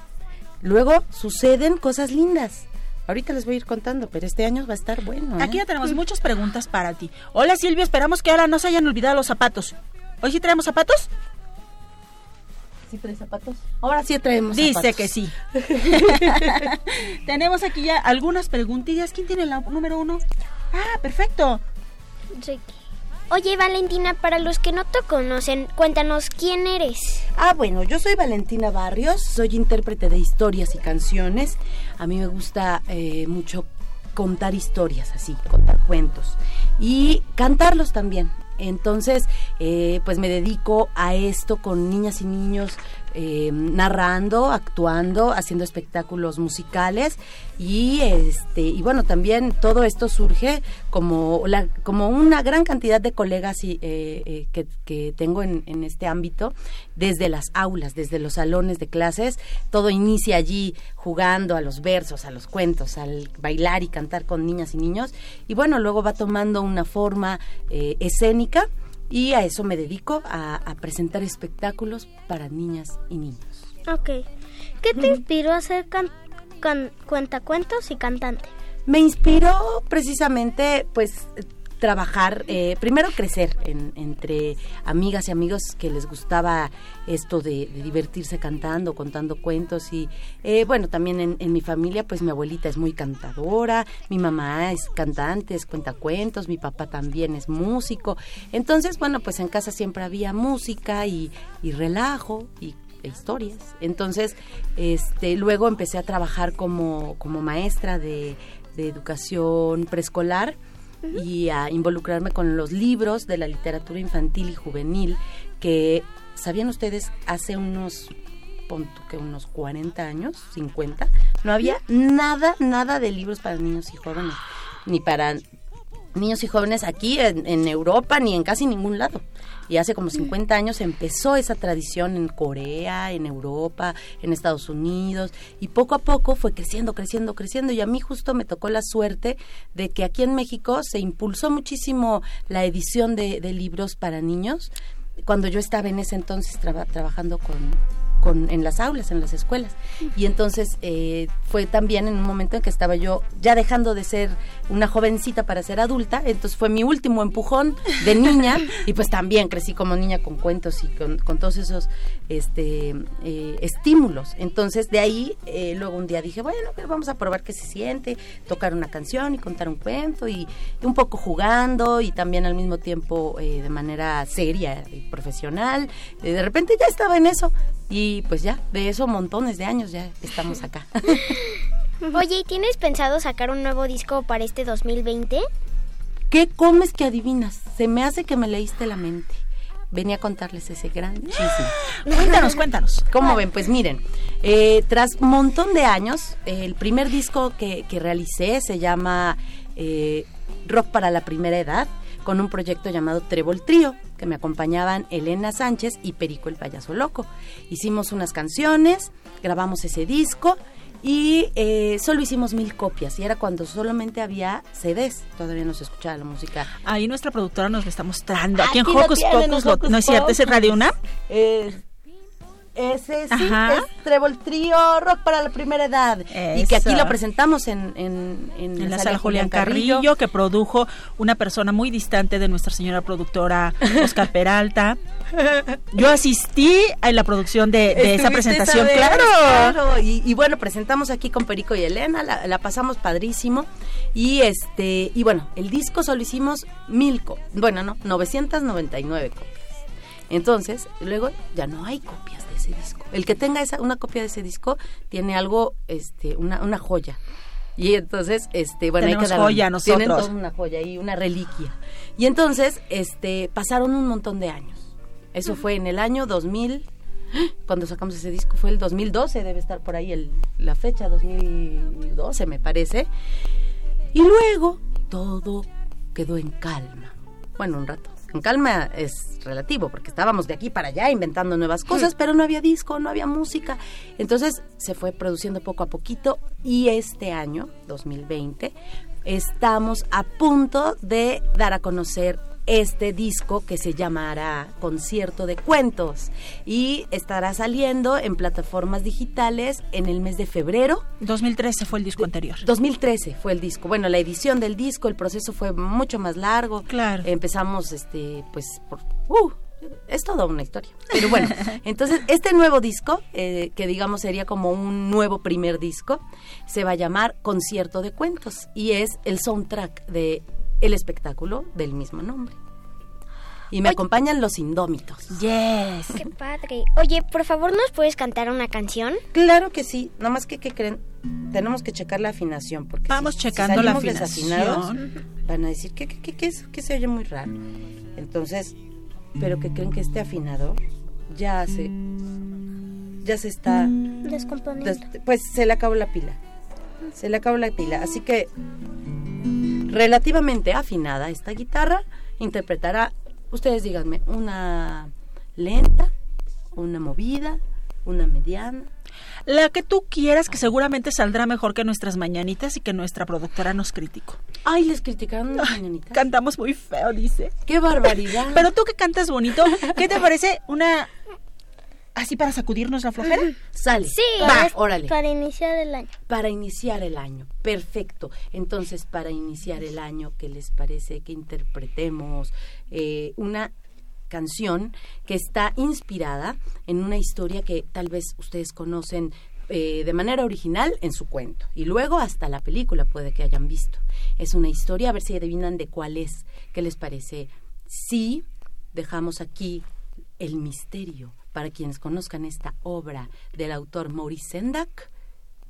Luego suceden cosas lindas. Ahorita les voy a ir contando, pero este año va a estar bueno. ¿eh? Aquí ya tenemos muchas preguntas para ti. Hola Silvio, esperamos que ahora no se hayan olvidado los zapatos. ¿Hoy sí traemos zapatos? ¿Sí trae zapatos? Ahora sí traemos Dice zapatos. que sí. tenemos aquí ya algunas preguntillas. ¿Quién tiene la número uno? Ah, perfecto. Oye, Valentina, para los que no te conocen, cuéntanos quién eres. Ah, bueno, yo soy Valentina Barrios, soy intérprete de historias y canciones. A mí me gusta eh, mucho contar historias así, contar cuentos y cantarlos también. Entonces, eh, pues me dedico a esto con niñas y niños eh, narrando, actuando, haciendo espectáculos musicales. Y este y bueno también todo esto surge como la como una gran cantidad de colegas y, eh, eh, que, que tengo en, en este ámbito desde las aulas, desde los salones de clases, todo inicia allí jugando a los versos, a los cuentos, al bailar y cantar con niñas y niños. Y bueno luego va tomando una forma eh, escénica y a eso me dedico a, a presentar espectáculos para niñas y niños. Ok. ¿Qué te inspiró a ser can- can- cuentacuentos y cantante? Me inspiró precisamente, pues, trabajar, eh, primero crecer en- entre amigas y amigos que les gustaba esto de, de divertirse cantando, contando cuentos y eh, bueno, también en, mi familia pues mi abuelita es muy cantadora, mi mamá es cantante, es cuentacuentos, mi papá también es músico, entonces bueno pues en casa siempre había música y, y relajo y historias. Entonces, este, luego empecé a trabajar como, como maestra de educación preescolar y a involucrarme con los libros de la literatura infantil y juvenil que, ¿sabían ustedes? Hace unos, que unos 40 años, 50, no había nada, nada de libros para niños y jóvenes, ni para niños y jóvenes aquí en Europa ni en casi ningún lado. Y hace como 50 años empezó esa tradición en Corea, en Europa, en Estados Unidos, y poco a poco fue creciendo, creciendo, creciendo. Y a mí justo me tocó la suerte de que aquí en México se impulsó muchísimo la edición de, libros para niños, cuando yo estaba en ese entonces traba- trabajando con, con, en las aulas, en las escuelas. Y entonces eh, fue también en un momento en que estaba yo ya dejando de ser una jovencita para ser adulta, entonces fue mi último empujón de niña y pues también crecí como niña con cuentos y con, con todos esos este, eh, estímulos. Entonces de ahí eh, luego un día dije, bueno, pues vamos a probar qué se siente, tocar una canción y contar un cuento y, y un poco jugando y también al mismo tiempo eh, de manera seria y profesional. De repente ya estaba en eso y pues ya, de eso montones de años ya estamos acá. Oye, ¿y tienes pensado sacar un nuevo disco para este 2020? ¿Qué comes que adivinas? Se me hace que me leíste la mente. Venía a contarles ese gran chisme. Cuéntanos, cuéntanos. ¿Cómo ven? Pues miren, eh, tras un montón de años, eh, el primer disco que, que realicé se llama eh, Rock para la Primera Edad, con un proyecto llamado Trébol Trío, que me acompañaban Elena Sánchez y Perico el Payaso Loco. Hicimos unas canciones, grabamos ese disco y eh, solo hicimos mil copias y era cuando solamente había CDs, todavía no se escuchaba la música. Ahí nuestra productora nos lo está mostrando. Aquí en Aquí lo Hocus Pocus, en lo- Hocus ¿no es cierto? ¿Es en. Radio UNAM? Eh, ese sí, Ajá. es Trébol Trío, Rock para la Primera Edad. Y que aquí lo presentamos en, en, en, En la sala Julián Carrillo, que produjo una persona muy distante de nuestra señora productora Oscar Peralta. Yo asistí a la producción de, de esa presentación, vez, claro. claro. Y, y bueno, presentamos aquí con Perico y Elena, la, la pasamos padrísimo. Y este, y bueno, el disco solo hicimos mil bueno, no, 999 copias. Entonces, luego ya no hay copias de ese disco. El que tenga esa, una copia de ese disco tiene algo, este, una, una joya. Y entonces, este, bueno, Tenemos hay que darle- joya Tienen nosotros. toda una joya y una reliquia. Y entonces, este, pasaron un montón de años. Eso fue en el año 2000, cuando sacamos ese disco fue el 2012, debe estar por ahí el, la fecha, 2012 me parece. Y luego todo quedó en calma. Bueno, un rato. Calma es relativo, porque estábamos de aquí para allá inventando nuevas cosas, pero no había disco, no había música. Entonces se fue produciendo poco a poquito y este año, 2020, estamos a punto de dar a conocer este disco que se llamará Concierto de Cuentos y estará saliendo en plataformas digitales en el mes de febrero. 2013 fue el disco anterior. 2013 fue el disco. Bueno, la edición del disco, el proceso fue mucho más largo. Claro. Empezamos, este, pues, por... Uh, es toda una historia. Pero bueno, entonces este nuevo disco, eh, que digamos sería como un nuevo primer disco, se va a llamar Concierto de Cuentos y es el soundtrack de el espectáculo del mismo nombre. Y me acompañan los indómitos. Yes. Qué padre. Oye, por favor, ¿nos puedes cantar una canción? Claro que sí, nada más que, ¿qué creen? Tenemos que checar la afinación porque Vamos si- checando si la afinación. van a decir que, que, que, que es- que se oye muy raro. Entonces, pero que creen que este afinador ya se ya se está Descomponiendo. des- pues se le acabó la pila. Se le acabó la pila, así que relativamente afinada esta guitarra interpretará, ustedes díganme, una lenta, una movida, una mediana. La que tú quieras, que seguramente saldrá mejor que nuestras mañanitas y que nuestra productora nos criticó. Ay, les criticaron las mañanitas. Cantamos muy feo, dice. ¡Qué barbaridad! Pero tú que cantas bonito, ¿qué te parece una así para sacudirnos la flojera? Sale. Sí, Va, para, órale. para iniciar el año. Para iniciar el año. Perfecto. Entonces, para iniciar el año, ¿qué les parece que interpretemos eh, una canción que está inspirada en una historia que tal vez ustedes conocen eh, de manera original en su cuento y luego hasta la película puede que hayan visto. Es una historia, a ver si adivinan de cuál es. ¿Qué les parece? Sí, dejamos aquí el misterio para quienes conozcan esta obra del autor Maurice Sendak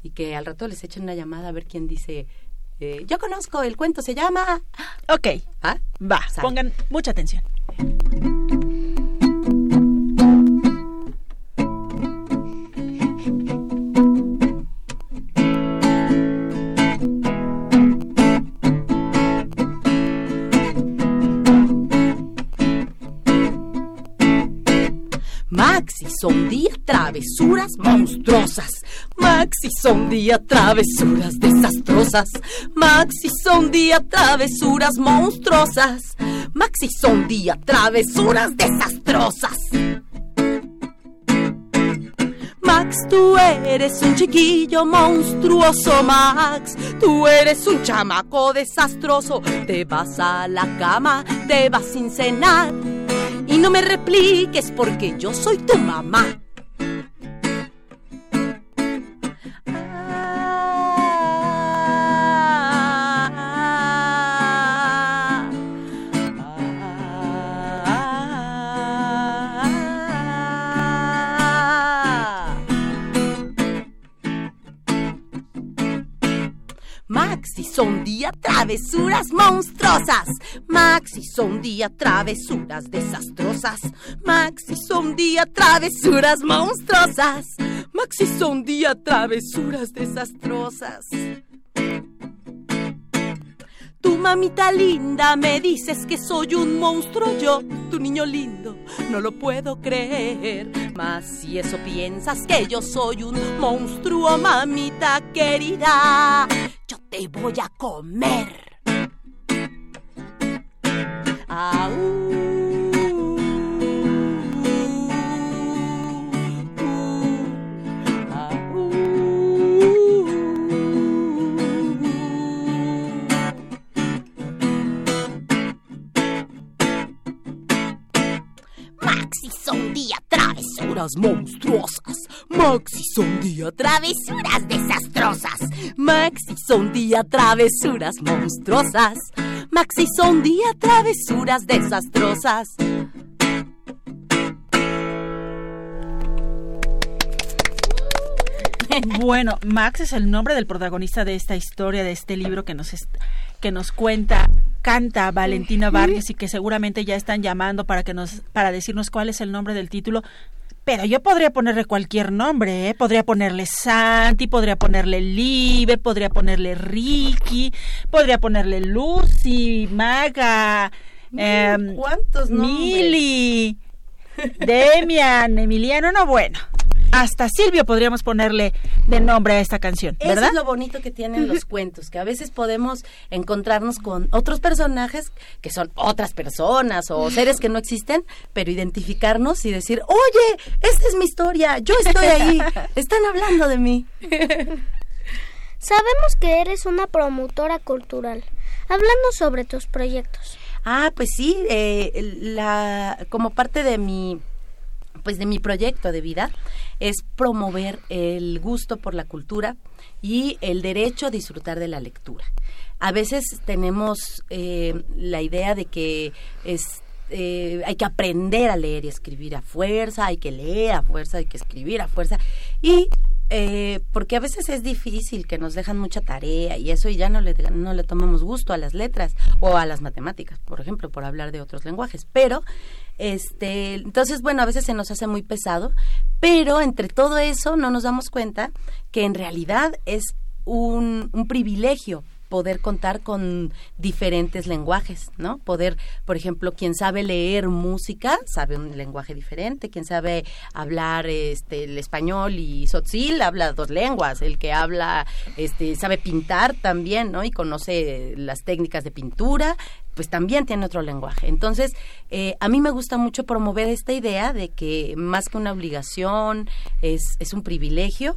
y que al rato les echen una llamada a ver quién dice, eh, yo conozco, el cuento se llama... Ok, ¿Ah? va, pongan mucha atención. Maxi son día travesuras monstruosas. Maxi son día travesuras desastrosas. Maxi son día travesuras monstruosas. Maxi son día travesuras desastrosas. Max, tú eres un chiquillo monstruoso, Max. Tú eres un chamaco desastroso. Te vas a la cama, te vas sin cenar. No me repliques porque yo soy tu mamá. Son día travesuras monstruosas. Maxi son día travesuras desastrosas. Maxi son día travesuras monstruosas. Maxi son día travesuras desastrosas. Tu mamita linda me dices que soy un monstruo yo, tu niño lindo, no lo puedo creer. Mas si eso piensas que yo soy un monstruo, mamita querida, yo te voy a comer. Maxi monstruosas. Maxi son día travesuras desastrosas. Maxi son día travesuras monstruosas. Maxi son día travesuras desastrosas. Bueno, Max es el nombre del protagonista de esta historia, de este libro que nos, que nos cuenta, canta Valentina Vargas y que seguramente ya están llamando para, que nos, para decirnos cuál es el nombre del título. Pero yo podría ponerle cualquier nombre, ¿eh? Podría ponerle Santi, podría ponerle Liber, podría ponerle Ricky, podría ponerle Lucy, Maga, em, ¿Cuántos nombres? Mili, Demian, Emiliano, no, bueno. Hasta Silvio podríamos ponerle de nombre a esta canción, Eso ¿verdad? es lo bonito que tienen los cuentos, que a veces podemos encontrarnos con otros personajes que son otras personas o seres que no existen, pero identificarnos y decir, oye, esta es mi historia, yo estoy ahí, están hablando de mí. Sabemos que eres una promotora cultural. Hablando sobre tus proyectos. Ah, pues sí, eh, la, como parte de mi, pues de mi proyecto de vida es promover el gusto por la cultura y el derecho a disfrutar de la lectura. A veces tenemos eh, la idea de que es eh, hay que aprender a leer y escribir a fuerza, hay que leer a fuerza, hay que escribir a fuerza y eh, porque a veces es difícil que nos dejan mucha tarea y eso y ya no le, no le tomamos gusto a las letras o a las matemáticas, por ejemplo, por hablar de otros lenguajes. Pero, este, entonces, bueno, a veces se nos hace muy pesado, pero entre todo eso no nos damos cuenta que en realidad es un, un privilegio poder contar con diferentes lenguajes, ¿no? Poder, por ejemplo, quien sabe leer música sabe un lenguaje diferente, quien sabe hablar este el español y sotzil habla dos lenguas, el que habla este sabe pintar también, ¿no? Y conoce las técnicas de pintura, pues también tiene otro lenguaje. Entonces, eh, a mí me gusta mucho promover esta idea de que más que una obligación, es, es un privilegio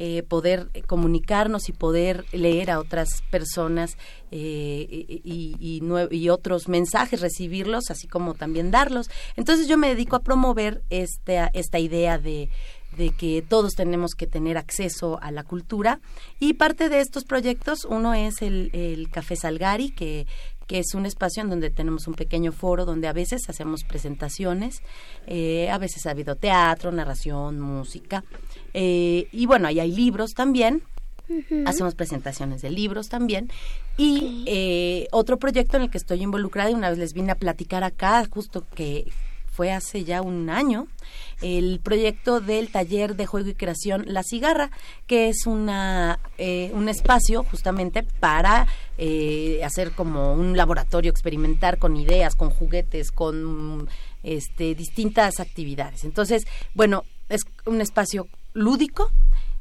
eh, poder comunicarnos y poder leer a otras personas eh, y, y, y otros mensajes, recibirlos, así como también darlos. Entonces yo me dedico a promover esta, esta idea de, de que todos tenemos que tener acceso a la cultura. Y parte de estos proyectos, uno es el, el Café Salgari, que, que es un espacio en donde tenemos un pequeño foro donde a veces hacemos presentaciones, eh, a veces ha habido teatro, narración, música, eh, y bueno, ahí hay libros también, hacemos presentaciones de libros también, y eh, otro proyecto en el que estoy involucrada, y una vez les vine a platicar acá, justo que fue hace ya un año, el proyecto del taller de juego y creación La Cigarra, que es una, eh, un espacio justamente para eh, hacer como un laboratorio, experimentar con ideas, con juguetes, con este, distintas actividades. Entonces, bueno, es un espacio lúdico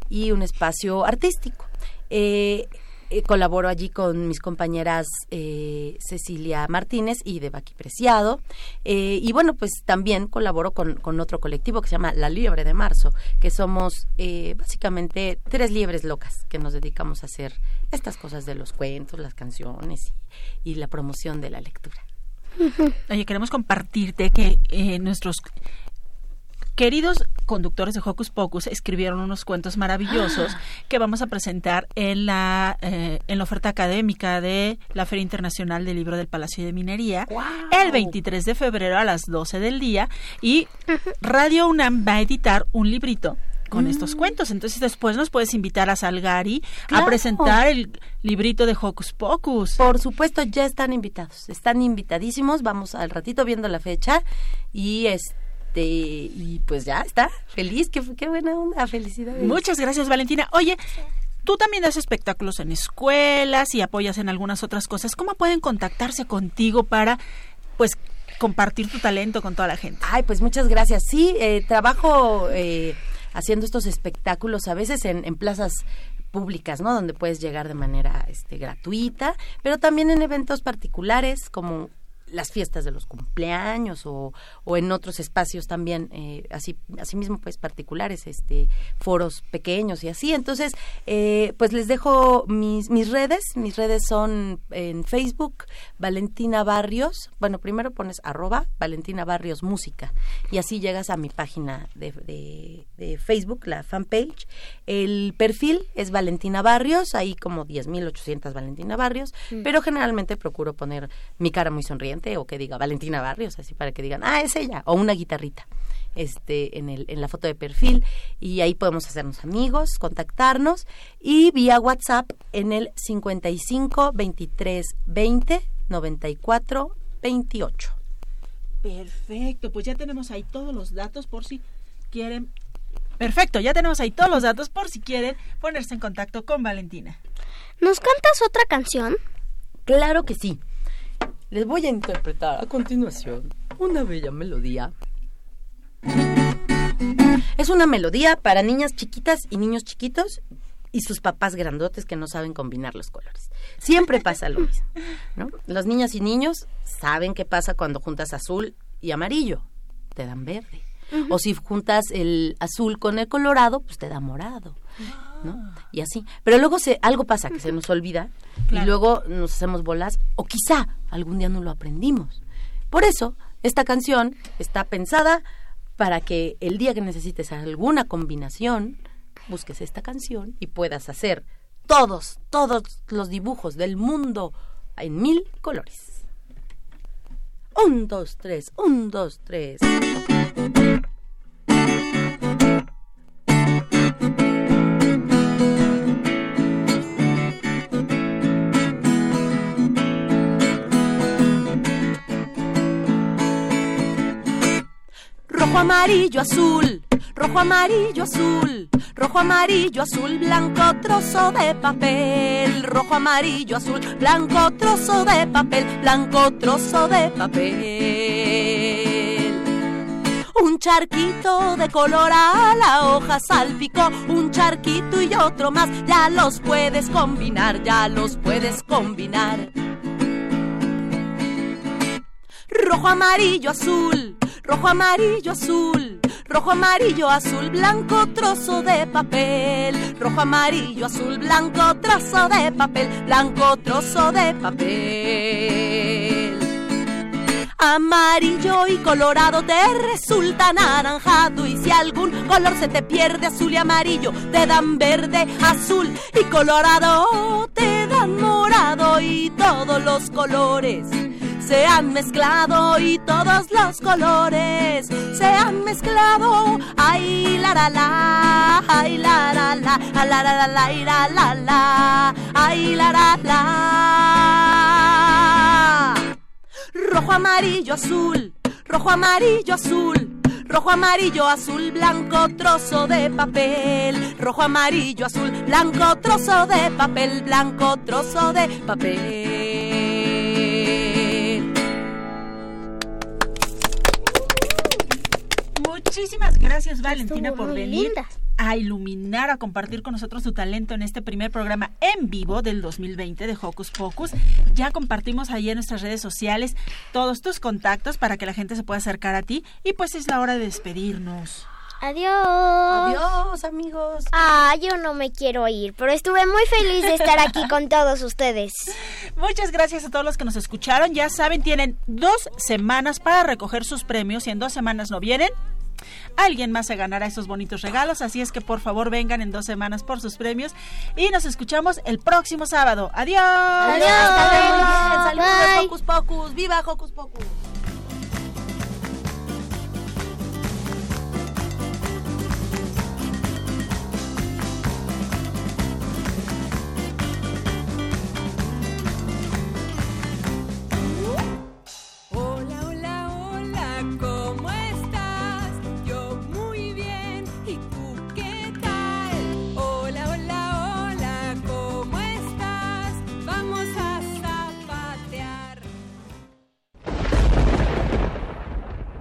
y un espacio artístico. Eh, eh, colaboro allí con mis compañeras eh, Cecilia Martínez y Debaki Preciado. Eh, y bueno, pues también colaboro con, con otro colectivo que se llama La Liebre de Marzo, que somos eh, básicamente tres liebres locas que nos dedicamos a hacer estas cosas de los cuentos, las canciones y, y la promoción de la lectura. Oye, queremos compartirte que eh, nuestros queridos conductores de Hocus Pocus escribieron unos cuentos maravillosos que vamos a presentar en la eh, en la oferta académica de la Feria Internacional del Libro del Palacio de Minería el 23 de febrero a las 12 del día y Radio UNAM va a editar un librito con estos cuentos. Entonces después nos puedes invitar a Salgari Claro. a presentar el librito de Hocus Pocus. Por supuesto, ya están invitados, están invitadísimos. Vamos al ratito viendo la fecha y este y pues ya está, feliz, qué, qué buena onda, felicidades. Muchas gracias, Valentina. Oye, tú también das espectáculos en escuelas y apoyas en algunas otras cosas. ¿Cómo pueden contactarse contigo para, pues, compartir tu talento con toda la gente? Ay, pues muchas gracias. Sí, eh, trabajo eh, haciendo estos espectáculos a veces en, en plazas públicas, ¿no? Donde puedes llegar de manera este, gratuita, pero también en eventos particulares como las fiestas de los cumpleaños o, o en otros espacios también eh, así asimismo pues particulares este foros pequeños y así. Entonces eh, pues les dejo mis mis redes. Mis redes son en Facebook Valentina Barrios. Bueno primero pones arroba Valentina Barrios Música y así llegas a mi página de, de, de Facebook la fanpage. El perfil es Valentina Barrios hay como 10.800 Valentina Barrios Mm. pero generalmente procuro poner mi cara muy sonriente o que diga Valentina Barrios, así para que digan, ah, es ella, o una guitarrita este en el en la foto de perfil y ahí podemos hacernos amigos, contactarnos y vía WhatsApp en el 55 23 20 94 28. Perfecto, pues ya tenemos ahí todos los datos por si quieren. Perfecto, ya tenemos ahí todos los datos por si quieren ponerse en contacto con Valentina. ¿Nos cantas otra canción? Claro que sí. Les voy a interpretar a continuación una bella melodía. Es una melodía para niñas chiquitas y niños chiquitos y sus papás grandotes que no saben combinar los colores. Siempre pasa lo mismo, ¿no? Las niñas y niños saben qué pasa cuando juntas azul y amarillo, te dan verde. O si juntas el azul con el colorado, pues te da morado, ¿no? Y así. Pero luego se, algo pasa que se nos olvida y luego nos hacemos bolas o quizá algún día no lo aprendimos. Por eso, esta canción está pensada para que el día que necesites alguna combinación, busques esta canción y puedas hacer todos, todos los dibujos del mundo en mil colores. Un, dos, tres, un, dos, tres. Amarillo, azul, rojo, amarillo, azul, rojo, amarillo, azul, blanco, trozo de papel. Rojo, amarillo, azul, blanco, trozo de papel, blanco, trozo de papel. Un charquito de color a la hoja salpicó, un charquito y otro más, ya los puedes combinar, ya los puedes combinar. Rojo, amarillo, azul, rojo, amarillo, azul, rojo, amarillo, azul, blanco, trozo de papel. Rojo, amarillo, azul, blanco, trozo de papel, blanco, trozo de papel. Amarillo y colorado te resulta anaranjado y si algún color se te pierde azul y amarillo te dan verde, azul y colorado te dan morado y todos los colores se han mezclado y todos los colores se han mezclado. Ay, la la la, ay, la la la, la la la la, la la la, ay, la la la. Rojo, amarillo, azul, rojo, amarillo, azul. Rojo, amarillo, azul, blanco, trozo de papel. Rojo, amarillo, azul, blanco, trozo de papel. Blanco, trozo de papel. Muchísimas gracias Valentina Estuvo por venir linda. a iluminar, a compartir con nosotros tu talento en este primer programa en vivo del 2020 de Hocus Pocus. Ya compartimos ahí en nuestras redes sociales todos tus contactos para que la gente se pueda acercar a ti y pues es la hora de despedirnos. Adiós. Adiós, amigos. Ah, yo no me quiero ir, pero estuve muy feliz de estar aquí con todos ustedes. Muchas gracias a todos los que nos escucharon. Ya saben, tienen dos semanas para recoger sus premios. Si en dos semanas no vienen, alguien más se ganará esos bonitos regalos. Así es que por favor vengan en dos semanas por sus premios. Y nos escuchamos el próximo sábado. Adiós. Adiós. Saludos. Hocus Pocus. Viva Hocus Pocus.